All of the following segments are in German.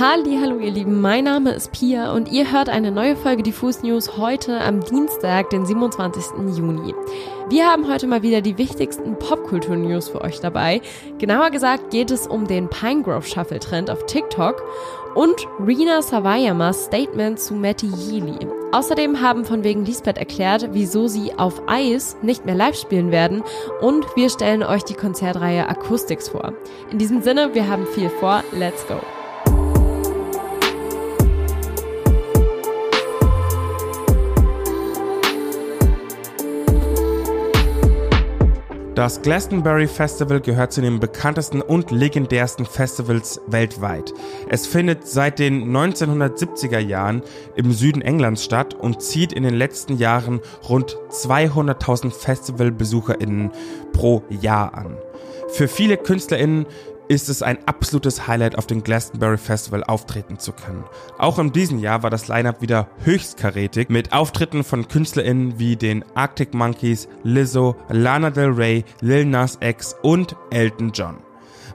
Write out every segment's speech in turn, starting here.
Hallo ihr Lieben, mein Name ist Pia und ihr hört eine neue Folge Diffus News heute am Dienstag, den 27. Juni. Wir haben heute mal wieder die wichtigsten Popkultur-News für euch dabei. Genauer gesagt geht es um den Pinegrove Shuffle Trend auf TikTok und Rina Savayamas Statement zu Matty Healy. Außerdem haben von wegen Lisbeth erklärt, wieso sie auf Eis nicht mehr live spielen werden und wir stellen euch die Konzertreihe Acoustics vor. In diesem Sinne, wir haben viel vor, let's go! Das Glastonbury Festival gehört zu den bekanntesten und legendärsten Festivals weltweit. Es findet seit den 1970er Jahren im Süden Englands statt und zieht in den letzten Jahren rund 200.000 Festivalbesucherinnen pro Jahr an. Für viele Künstlerinnen ist es ein absolutes Highlight, auf dem Glastonbury Festival auftreten zu können. Auch in diesem Jahr war das Line-Up wieder höchst karätig mit Auftritten von KünstlerInnen wie den Arctic Monkeys, Lizzo, Lana Del Rey, Lil Nas X und Elton John.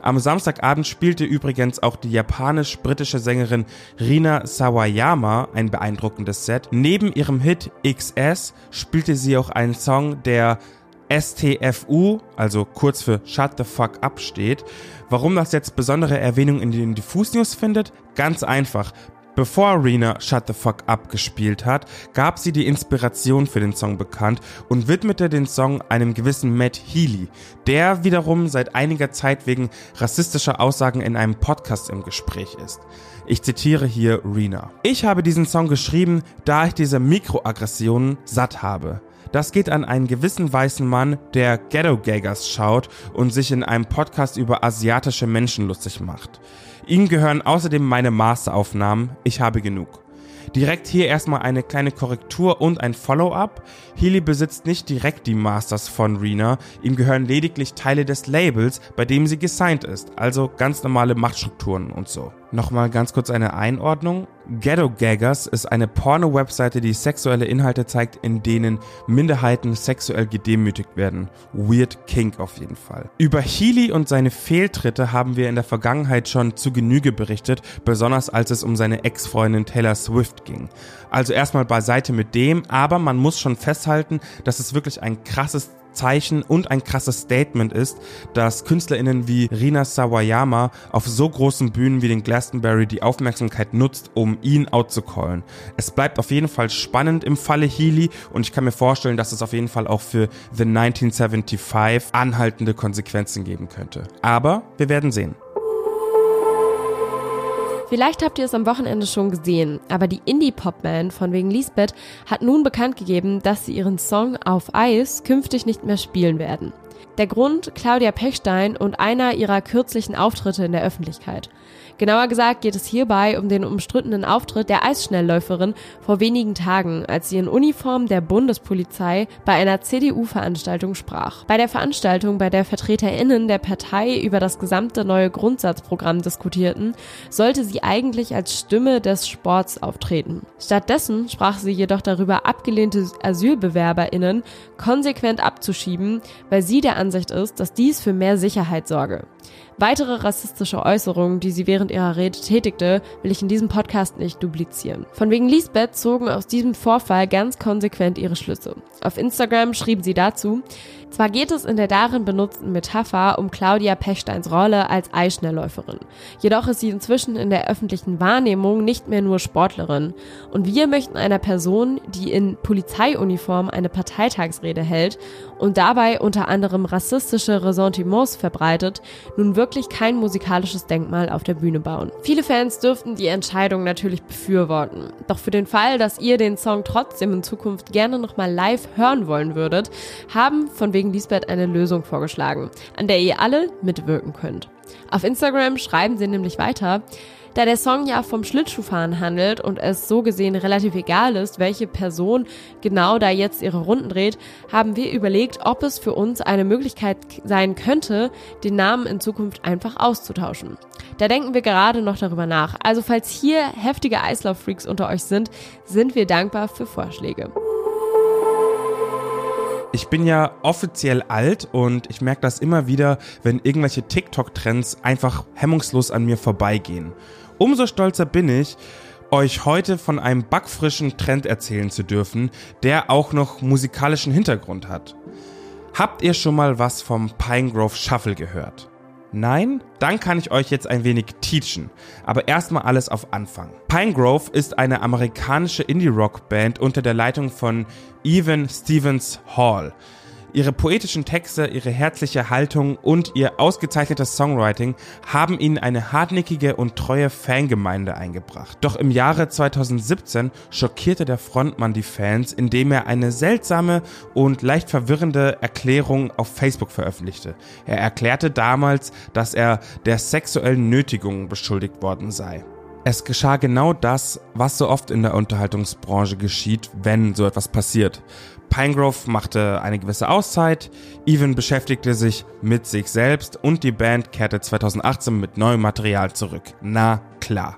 Am Samstagabend spielte übrigens auch die japanisch-britische Sängerin Rina Sawayama ein beeindruckendes Set. Neben ihrem Hit XS spielte sie auch einen Song, der STFU, also kurz für Shut the Fuck Up steht. Warum das jetzt besondere Erwähnung in den Diffus News findet? Ganz einfach. Bevor Rena Shut the Fuck Up gespielt hat, gab sie die Inspiration für den Song bekannt und widmete den Song einem gewissen Matt Healy, der wiederum seit einiger Zeit wegen rassistischer Aussagen in einem Podcast im Gespräch ist. Ich zitiere hier Rena. Ich habe diesen Song geschrieben, da ich diese Mikroaggressionen satt habe. Das geht an einen gewissen weißen Mann, der Ghetto Gaggers schaut und sich in einem Podcast über asiatische Menschen lustig macht. Ihm gehören außerdem meine Masteraufnahmen. Ich habe genug. Direkt hier erstmal eine kleine Korrektur und ein Follow-up. Healy besitzt nicht direkt die Masters von Rena, ihm gehören lediglich Teile des Labels, bei dem sie gesigned ist, also ganz normale Machtstrukturen und so. Nochmal ganz kurz eine Einordnung. Ghetto Gaggers ist eine Porno-Webseite, die sexuelle Inhalte zeigt, in denen Minderheiten sexuell gedemütigt werden. Weird Kink auf jeden Fall. Über Healy und seine Fehltritte haben wir in der Vergangenheit schon zu Genüge berichtet, besonders als es um seine Ex-Freundin Taylor Swift ging. Also erstmal beiseite mit dem, aber man muss schon festhalten, dass es wirklich ein krasses Zeichen und ein krasses Statement ist, dass KünstlerInnen wie Rina Sawayama auf so großen Bühnen wie den Glastonbury die Aufmerksamkeit nutzt, um ihn outzucallen. Es bleibt auf jeden Fall spannend im Falle Healy und ich kann mir vorstellen, dass es auf jeden Fall auch für The 1975 anhaltende Konsequenzen geben könnte. Aber wir werden sehen. Vielleicht habt ihr es am Wochenende schon gesehen, aber die Indie-Pop-Band von wegen Lisbeth hat nun bekannt gegeben, dass sie ihren Song Auf Eis künftig nicht mehr spielen werden. Der Grund Claudia Pechstein und einer ihrer kürzlichen Auftritte in der Öffentlichkeit. Genauer gesagt geht es hierbei um den umstrittenen Auftritt der Eisschnelllläuferin vor wenigen Tagen, als sie in Uniform der Bundespolizei bei einer CDU-Veranstaltung sprach. Bei der Veranstaltung, bei der VertreterInnen der Partei über das gesamte neue Grundsatzprogramm diskutierten, sollte sie eigentlich als Stimme des Sports auftreten. Stattdessen sprach sie jedoch darüber, abgelehnte AsylbewerberInnen konsequent abzuschieben, weil sie der Ansicht ist, dass dies für mehr Sicherheit sorge. Weitere rassistische Äußerungen, die sie während ihrer Rede tätigte, will ich in diesem Podcast nicht duplizieren. Von wegen Lisbeth zogen aus diesem Vorfall ganz konsequent ihre Schlüsse. Auf Instagram schrieben sie dazu, zwar geht es in der darin benutzten Metapher um Claudia Pechsteins Rolle als Eisschnellläuferin, jedoch ist sie inzwischen in der öffentlichen Wahrnehmung nicht mehr nur Sportlerin. Und wir möchten einer Person, die in Polizeiuniform eine Parteitagsrede hält und dabei unter anderem rassistische Ressentiments verbreitet, nun wirklich kein musikalisches Denkmal auf der Bühne bauen. Viele Fans dürften die Entscheidung natürlich befürworten. Doch für den Fall, dass ihr den Song trotzdem in Zukunft gerne nochmal live hören wollen würdet, haben von wegen wegen Lisbeth eine Lösung vorgeschlagen, an der ihr alle mitwirken könnt. Auf Instagram schreiben sie nämlich weiter, da der Song ja vom Schlittschuhfahren handelt und es so gesehen relativ egal ist, welche Person genau da jetzt ihre Runden dreht, haben wir überlegt, ob es für uns eine Möglichkeit sein könnte, den Namen in Zukunft einfach auszutauschen. Da denken wir gerade noch darüber nach. Also falls hier heftige Eislauffreaks unter euch sind, sind wir dankbar für Vorschläge. Ich bin ja offiziell alt und ich merke das immer wieder, wenn irgendwelche TikTok-Trends einfach hemmungslos an mir vorbeigehen. Umso stolzer bin ich, euch heute von einem backfrischen Trend erzählen zu dürfen, der auch noch musikalischen Hintergrund hat. Habt ihr schon mal was vom Pinegrove Shuffle gehört? Nein? Dann kann ich euch jetzt ein wenig teachen. Aber erstmal alles auf Anfang. Pinegrove ist eine amerikanische Indie-Rock-Band unter der Leitung von Evan Stevens Hall. Ihre poetischen Texte, ihre herzliche Haltung und ihr ausgezeichnetes Songwriting haben ihnen eine hartnäckige und treue Fangemeinde eingebracht. Doch im Jahre 2017 schockierte der Frontmann die Fans, indem er eine seltsame und leicht verwirrende Erklärung auf Facebook veröffentlichte. Er erklärte damals, dass er der sexuellen Nötigung beschuldigt worden sei. Es geschah genau das, was so oft in der Unterhaltungsbranche geschieht, wenn so etwas passiert. Pinegrove machte eine gewisse Auszeit, Evan beschäftigte sich mit sich selbst und die Band kehrte 2018 mit neuem Material zurück. Na klar.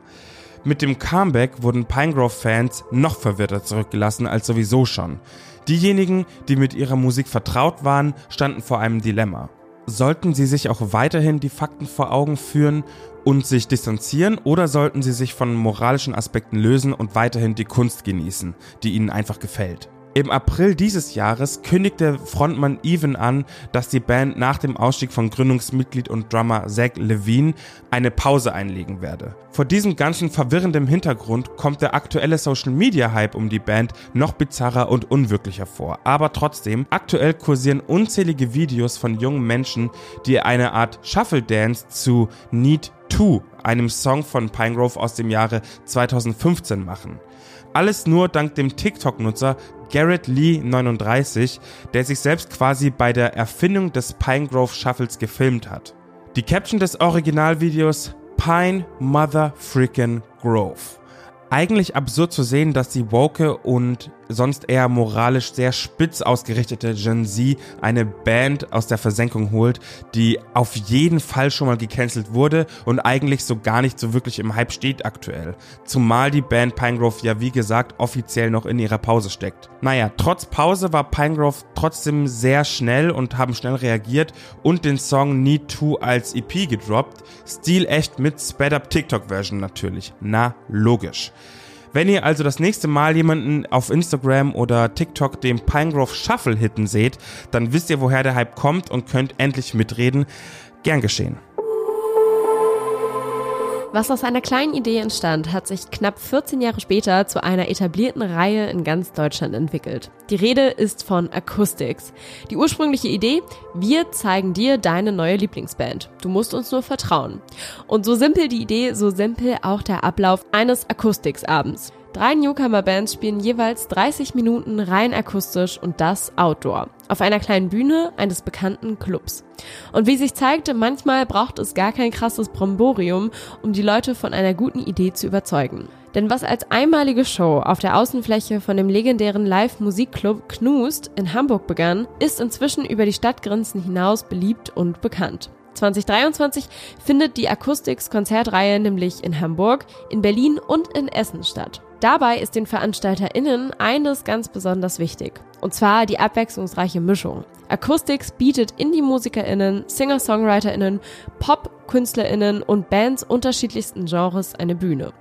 Mit dem Comeback wurden Pinegrove-Fans noch verwirrter zurückgelassen als sowieso schon. Diejenigen, die mit ihrer Musik vertraut waren, standen vor einem Dilemma. Sollten sie sich auch weiterhin die Fakten vor Augen führen und sich distanzieren oder sollten sie sich von moralischen Aspekten lösen und weiterhin die Kunst genießen, die ihnen einfach gefällt? Im April dieses Jahres kündigte Frontmann Even an, dass die Band nach dem Ausstieg von Gründungsmitglied und Drummer Zach Levine eine Pause einlegen werde. Vor diesem ganzen verwirrenden Hintergrund kommt der aktuelle Social Media Hype um die Band noch bizarrer und unwirklicher vor. Aber trotzdem, aktuell kursieren unzählige Videos von jungen Menschen, die eine Art Shuffle Dance zu Need 2, einem Song von Pinegrove aus dem Jahre 2015 machen. Alles nur dank dem TikTok-Nutzer Garrett Lee 39, der sich selbst quasi bei der Erfindung des Pinegrove Shuffles gefilmt hat. Die Caption des Originalvideos Pine Mother Freaking Grove. Eigentlich absurd zu sehen, dass die woke und sonst eher moralisch sehr spitz ausgerichtete Gen Z eine Band aus der Versenkung holt, die auf jeden Fall schon mal gecancelt wurde und eigentlich so gar nicht so wirklich im Hype steht aktuell. Zumal die Band Pinegrove ja wie gesagt offiziell noch in ihrer Pause steckt. Naja, trotz Pause war Pinegrove trotzdem sehr schnell und haben schnell reagiert und den Song Need To als EP gedroppt. Stil echt mit Sped Up TikTok Version natürlich. Na, logisch. Wenn ihr also das nächste Mal jemanden auf Instagram oder TikTok dem Pinegrove Shuffle hitten seht, dann wisst ihr, woher der Hype kommt und könnt endlich mitreden. Gern geschehen. Was aus einer kleinen Idee entstand, hat sich knapp 14 Jahre später zu einer etablierten Reihe in ganz Deutschland entwickelt. Die Rede ist von Acoustics. Die ursprüngliche Idee, wir zeigen dir deine neue Lieblingsband. Du musst uns nur vertrauen. Und so simpel die Idee, so simpel auch der Ablauf eines Acoustics-Abends. Drei Newcomer-Bands spielen jeweils 30 Minuten rein akustisch und das outdoor. Auf einer kleinen Bühne eines bekannten Clubs. Und wie sich zeigte, manchmal braucht es gar kein krasses Bromborium, um die Leute von einer guten Idee zu überzeugen. Denn was als einmalige Show auf der Außenfläche von dem legendären Live-Musikclub Knust in Hamburg begann, ist inzwischen über die Stadtgrenzen hinaus beliebt und bekannt. 2023 findet die Acoustics-Konzertreihe nämlich in Hamburg, in Berlin und in Essen statt. Dabei ist den VeranstalterInnen eines ganz besonders wichtig. Und zwar die abwechslungsreiche Mischung. Acoustics bietet Indie-MusikerInnen, Singer-SongwriterInnen, Pop-KünstlerInnen und Bands unterschiedlichsten Genres eine Bühne.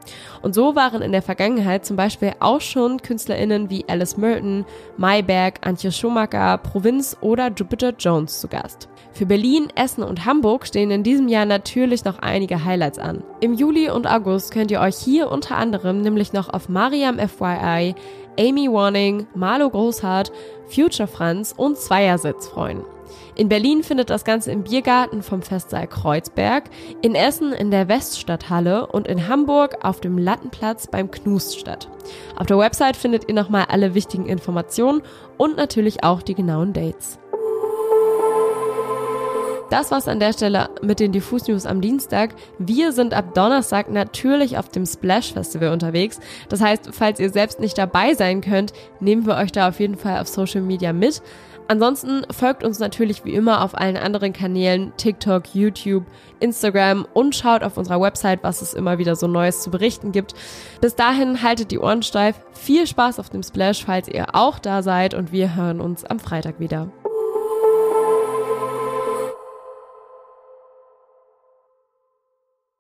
Und so waren in der Vergangenheit zum Beispiel auch schon KünstlerInnen wie Alice Merton, Mayberg, Antje Schumacher, Provinz oder Jupiter Jones zu Gast. Für Berlin, Essen und Hamburg stehen in diesem Jahr natürlich noch einige Highlights an. Im Juli und August könnt ihr euch hier unter anderem nämlich noch auf Mariam FYI, Amy Warning, Marlo Großhardt, Future Franz und Zweiersitz freuen. In Berlin findet das Ganze im Biergarten vom Festsaal Kreuzberg, in Essen in der Weststadthalle und in Hamburg auf dem Lattenplatz beim Knust statt. Auf der Website findet ihr nochmal alle wichtigen Informationen und natürlich auch die genauen Dates. Das war's an der Stelle mit den Diffus News am Dienstag. Wir sind ab Donnerstag natürlich auf dem Splash Festival unterwegs. Das heißt, falls ihr selbst nicht dabei sein könnt, nehmen wir euch da auf jeden Fall auf Social Media mit. Ansonsten folgt uns natürlich wie immer auf allen anderen Kanälen, TikTok, YouTube, Instagram und schaut auf unserer Website, was es immer wieder so Neues zu berichten gibt. Bis dahin haltet die Ohren steif. Viel Spaß auf dem Splash, falls ihr auch da seid und wir hören uns am Freitag wieder.